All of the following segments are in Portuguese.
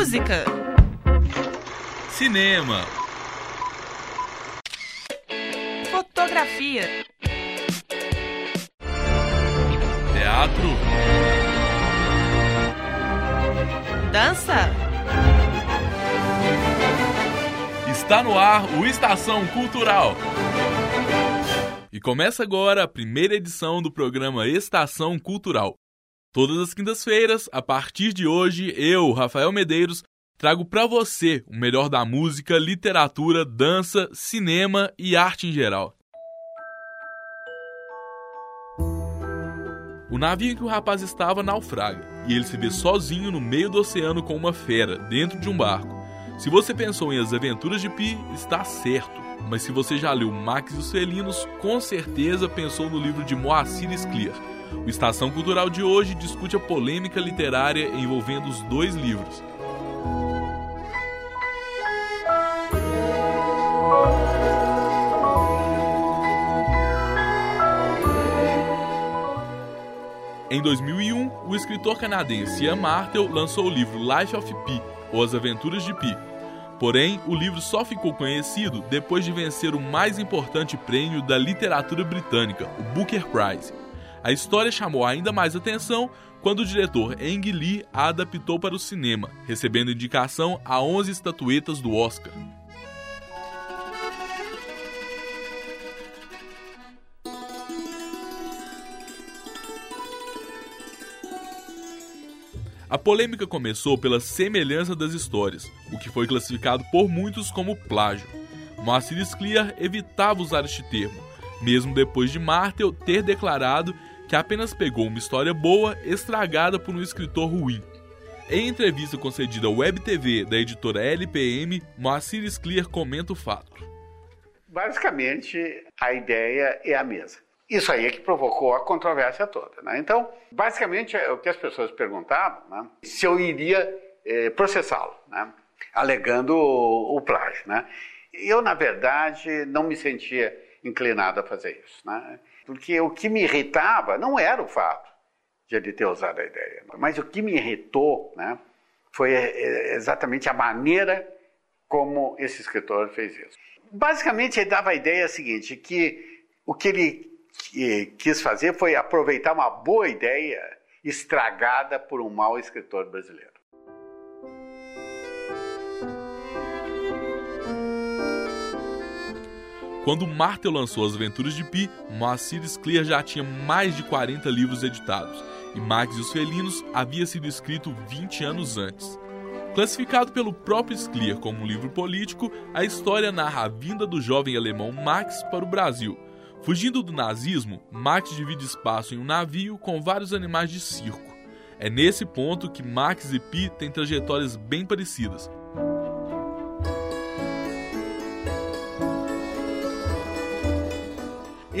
Música. Cinema. Fotografia. Teatro. Dança. Está no ar o Estação Cultural. E começa agora a primeira edição do programa Estação Cultural. Todas as quintas-feiras, a partir de hoje, eu, Rafael Medeiros, trago para você o melhor da música, literatura, dança, cinema e arte em geral. O navio em que o rapaz estava naufraga e ele se vê sozinho no meio do oceano com uma fera dentro de um barco. Se você pensou em As Aventuras de Pi, está certo. Mas se você já leu Max e os Felinos, com certeza pensou no livro de Moacir Scliar. O Estação Cultural de hoje discute a polêmica literária envolvendo os dois livros. Em 2001, o escritor canadense Ian Martel lançou o livro Life of Pi, ou As Aventuras de Pi, Porém, o livro só ficou conhecido depois de vencer o mais importante prêmio da literatura britânica, o Booker Prize. A história chamou ainda mais atenção quando o diretor Ang Lee a adaptou para o cinema, recebendo indicação a 11 estatuetas do Oscar. A polêmica começou pela semelhança das histórias, o que foi classificado por muitos como plágio. Moacir Scliar evitava usar este termo, mesmo depois de Martel ter declarado que apenas pegou uma história boa estragada por um escritor ruim. Em entrevista concedida ao Web TV da editora LPM, Moacir Scliar comenta o fato. Basicamente, a ideia é a mesma. Isso aí é que provocou a controvérsia toda. Né? Então, basicamente, é o que as pessoas perguntavam, né? se eu iria eh, processá-lo, né? alegando o, o plágio. Né? Eu, na verdade, não me sentia inclinado a fazer isso. Né? Porque o que me irritava não era o fato de ele ter usado a ideia, mas o que me irritou né, foi eh, exatamente a maneira como esse escritor fez isso. Basicamente, ele dava a ideia seguinte, que o que ele quis fazer foi aproveitar uma boa ideia estragada por um mau escritor brasileiro. Quando Martel lançou As Aventuras de Pi, Moacir Scliar já tinha mais de 40 livros editados, e Max e os Felinos havia sido escrito 20 anos antes. Classificado pelo próprio Scliar como um livro político, a história narra a vinda do jovem alemão Max para o Brasil, Fugindo do nazismo, Max divide espaço em um navio com vários animais de circo. É nesse ponto que Max e Pi têm trajetórias bem parecidas.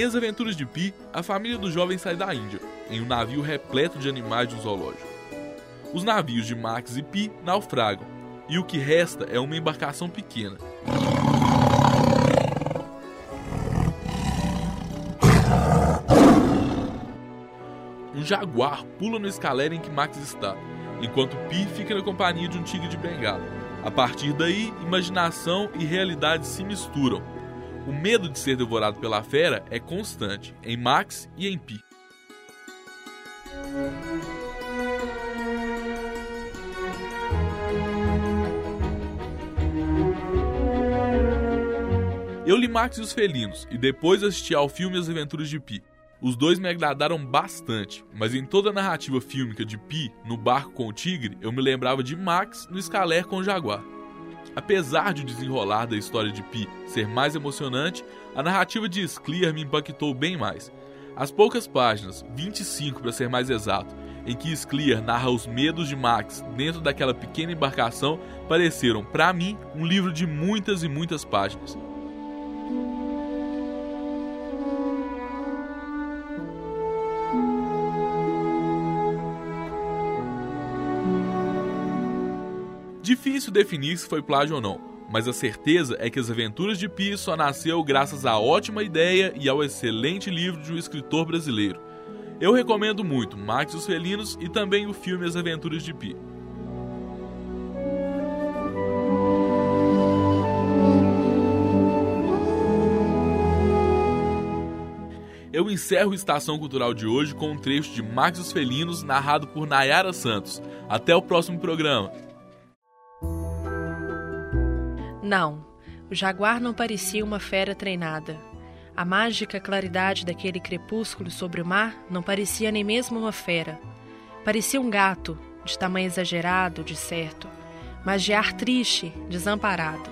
Em As Aventuras de Pi, a família do jovem sai da Índia, em um navio repleto de animais de um zoológico. Os navios de Max e Pi naufragam, e o que resta é uma embarcação pequena. um jaguar pula no escalera em que Max está, enquanto Pi fica na companhia de um tigre de bengala. A partir daí, imaginação e realidade se misturam. O medo de ser devorado pela fera é constante em Max e em Pi. Eu li Max e os Felinos e depois assisti ao filme As Aventuras de Pi. Os dois me agradaram bastante, mas em toda a narrativa fílmica de Pi no barco com o tigre, eu me lembrava de Max no escaler com o jaguar. Apesar de o desenrolar da história de Pi ser mais emocionante, a narrativa de Scliar me impactou bem mais. As poucas páginas, 25 para ser mais exato, em que Scliar narra os medos de Max dentro daquela pequena embarcação, pareceram, para mim, um livro de muitas e muitas páginas. Difícil definir se foi plágio ou não, mas a certeza é que As Aventuras de Pi só nasceu graças à ótima ideia e ao excelente livro de um escritor brasileiro. Eu recomendo muito Max os Felinos e também o filme As Aventuras de Pi. Eu encerro a Estação Cultural de hoje com um trecho de Max os Felinos narrado por Nayara Santos. Até o próximo programa. Não, o jaguar não parecia uma fera treinada. A mágica claridade daquele crepúsculo sobre o mar não parecia nem mesmo uma fera. Parecia um gato, de tamanho exagerado, de certo, mas de ar triste, desamparado.